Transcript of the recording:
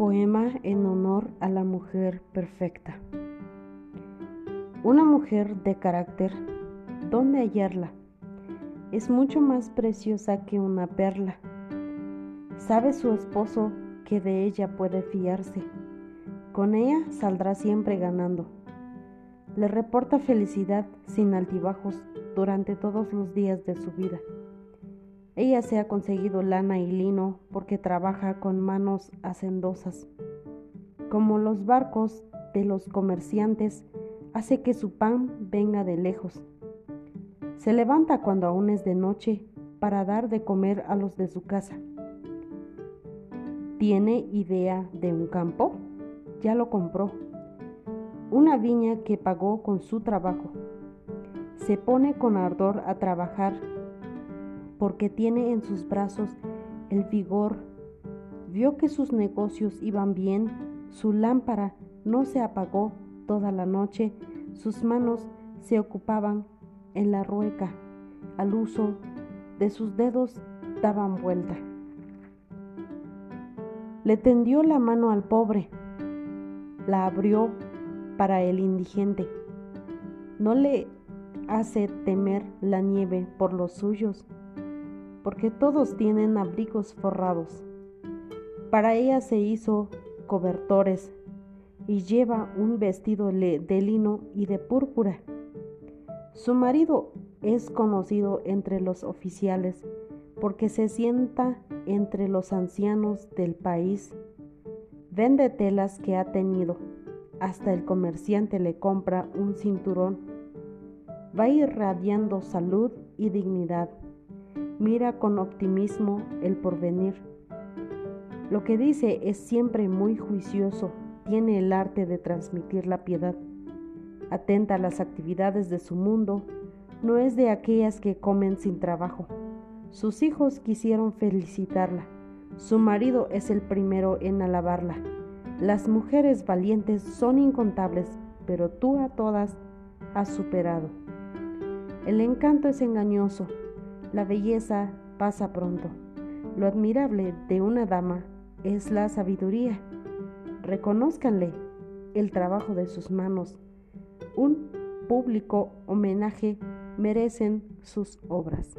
Poema en honor a la mujer perfecta. Una mujer de carácter, ¿dónde hallarla? Es mucho más preciosa que una perla. Sabe su esposo que de ella puede fiarse. Con ella saldrá siempre ganando. Le reporta felicidad sin altibajos durante todos los días de su vida. Ella se ha conseguido lana y lino porque trabaja con manos hacendosas. Como los barcos de los comerciantes, hace que su pan venga de lejos. Se levanta cuando aún es de noche para dar de comer a los de su casa. ¿Tiene idea de un campo? Ya lo compró. Una viña que pagó con su trabajo. Se pone con ardor a trabajar porque tiene en sus brazos el vigor. Vio que sus negocios iban bien, su lámpara no se apagó toda la noche, sus manos se ocupaban en la rueca, al uso de sus dedos daban vuelta. Le tendió la mano al pobre, la abrió para el indigente. No le hace temer la nieve por los suyos porque todos tienen abrigos forrados. Para ella se hizo cobertores y lleva un vestido de lino y de púrpura. Su marido es conocido entre los oficiales porque se sienta entre los ancianos del país. Vende telas que ha tenido. Hasta el comerciante le compra un cinturón. Va irradiando salud y dignidad mira con optimismo el porvenir. Lo que dice es siempre muy juicioso, tiene el arte de transmitir la piedad. Atenta a las actividades de su mundo, no es de aquellas que comen sin trabajo. Sus hijos quisieron felicitarla, su marido es el primero en alabarla. Las mujeres valientes son incontables, pero tú a todas has superado. El encanto es engañoso, la belleza pasa pronto. Lo admirable de una dama es la sabiduría. Reconózcanle el trabajo de sus manos. Un público homenaje merecen sus obras.